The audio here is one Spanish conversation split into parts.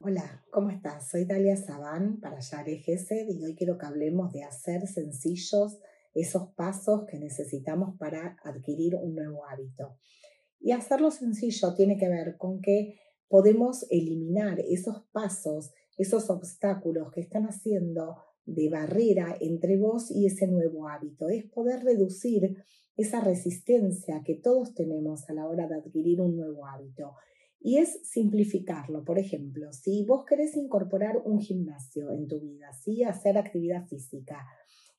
Hola, ¿cómo estás? Soy Dalia Sabán para Yare Gesed y hoy quiero que hablemos de hacer sencillos esos pasos que necesitamos para adquirir un nuevo hábito. Y hacerlo sencillo tiene que ver con que podemos eliminar esos pasos, esos obstáculos que están haciendo de barrera entre vos y ese nuevo hábito. Es poder reducir esa resistencia que todos tenemos a la hora de adquirir un nuevo hábito. Y es simplificarlo. Por ejemplo, si vos querés incorporar un gimnasio en tu vida, ¿sí? hacer actividad física,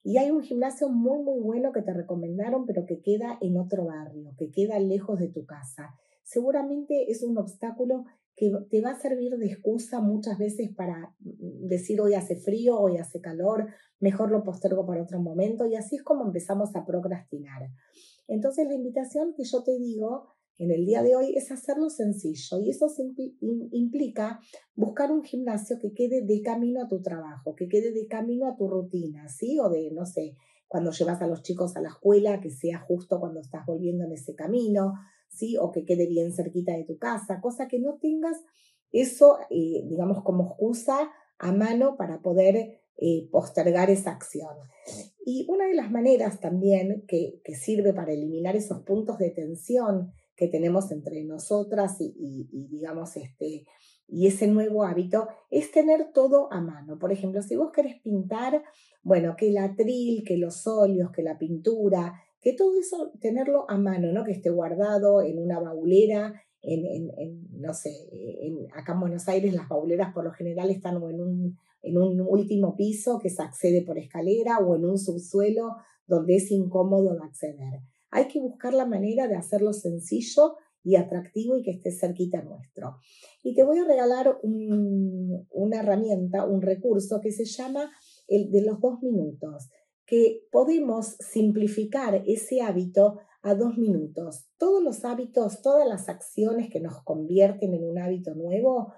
y hay un gimnasio muy, muy bueno que te recomendaron, pero que queda en otro barrio, que queda lejos de tu casa. Seguramente es un obstáculo que te va a servir de excusa muchas veces para mm, decir hoy hace frío, hoy hace calor, mejor lo postergo para otro momento y así es como empezamos a procrastinar. Entonces la invitación que yo te digo en el día de hoy es hacerlo sencillo y eso implica buscar un gimnasio que quede de camino a tu trabajo, que quede de camino a tu rutina, ¿sí? O de, no sé, cuando llevas a los chicos a la escuela, que sea justo cuando estás volviendo en ese camino, ¿sí? O que quede bien cerquita de tu casa, cosa que no tengas eso, eh, digamos, como excusa a mano para poder eh, postergar esa acción. Y una de las maneras también que, que sirve para eliminar esos puntos de tensión que tenemos entre nosotras y, digamos, este, y ese nuevo hábito es tener todo a mano. Por ejemplo, si vos querés pintar, bueno, que el atril, que los óleos, que la pintura, que todo eso tenerlo a mano, ¿no? Que esté guardado en una baulera, en, en, no sé, en, acá en Buenos Aires las bauleras por lo general están en un, en un último piso que se accede por escalera o en un subsuelo donde es incómodo de acceder. Hay que buscar la manera de hacerlo sencillo y atractivo y que esté cerquita nuestro. Y te voy a regalar una herramienta, un recurso que se llama el de los dos minutos, que podemos simplificar ese hábito a dos minutos. Todos los hábitos, todas las acciones que nos convierten en un hábito nuevo,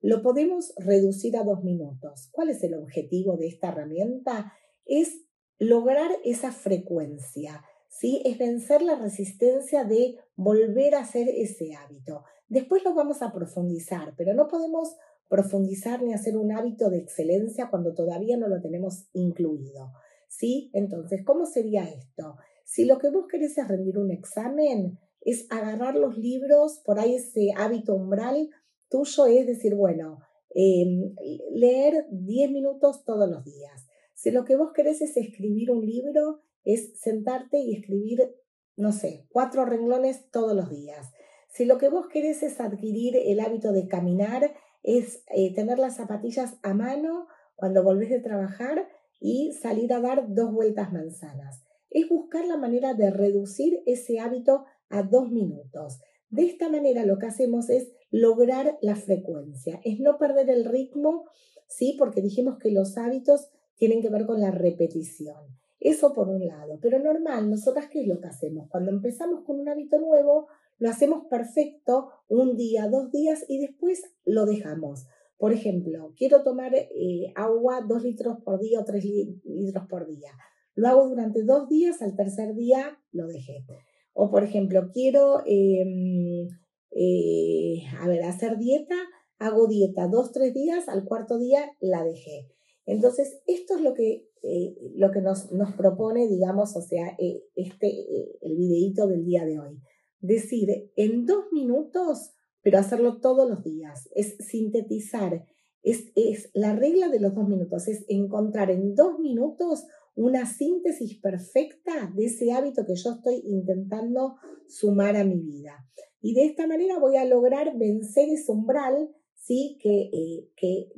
lo podemos reducir a dos minutos. ¿Cuál es el objetivo de esta herramienta? Es lograr esa frecuencia, ¿sí? Es vencer la resistencia de volver a hacer ese hábito. Después lo vamos a profundizar, pero no podemos profundizar ni hacer un hábito de excelencia cuando todavía no lo tenemos incluido, ¿sí? Entonces, ¿cómo sería esto? Si lo que vos querés es rendir un examen, es agarrar los libros, por ahí ese hábito umbral tuyo es decir, bueno, em, leer 10 minutos todos los días. Si lo que vos querés es escribir un libro, es sentarte y escribir, no sé, cuatro renglones todos los días. Si lo que vos querés es adquirir el hábito de caminar, es eh, tener las zapatillas a mano cuando volvés de trabajar y salir a dar dos vueltas manzanas. Es buscar la manera de reducir ese hábito a dos minutos. De esta manera lo que hacemos es lograr la frecuencia, es no perder el ritmo, ¿sí? Porque dijimos que los hábitos tienen que ver con la repetición. Eso por un lado. Pero normal, nosotras, ¿qué es lo que hacemos? Cuando empezamos con un hábito nuevo, lo hacemos perfecto un día, dos días y después lo dejamos. Por ejemplo, quiero tomar eh, agua dos litros por día o tres litros por día. Lo hago durante dos días, al tercer día lo dejé. O por ejemplo, quiero em, eh, a ver, hacer dieta, hago dieta dos, tres días, al cuarto día la dejé. Entonces, esto es lo que, eh, lo que nos, nos, propone, digamos, o sea, este, el videíto del día de hoy. Decir, en dos minutos, pero hacerlo todos los días, es sintetizar, es, es la regla de los dos minutos, es encontrar en dos minutos una síntesis perfecta de ese hábito que yo estoy intentando sumar a mi vida. Y de esta manera voy a lograr vencer ese umbral, ¿sí? que, que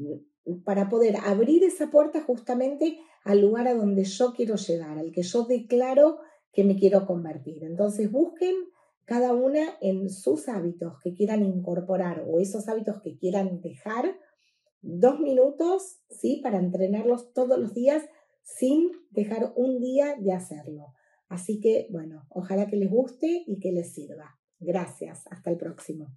para poder abrir esa puerta justamente al lugar a donde yo quiero llegar, al que yo declaro que me quiero convertir. Entonces busquen cada una en sus hábitos que quieran incorporar o esos hábitos que quieran dejar, dos minutos, ¿sí? Para entrenarlos todos los días sin dejar un día de hacerlo. Así que, bueno, ojalá que les guste y que les sirva. Gracias. Hasta el próximo.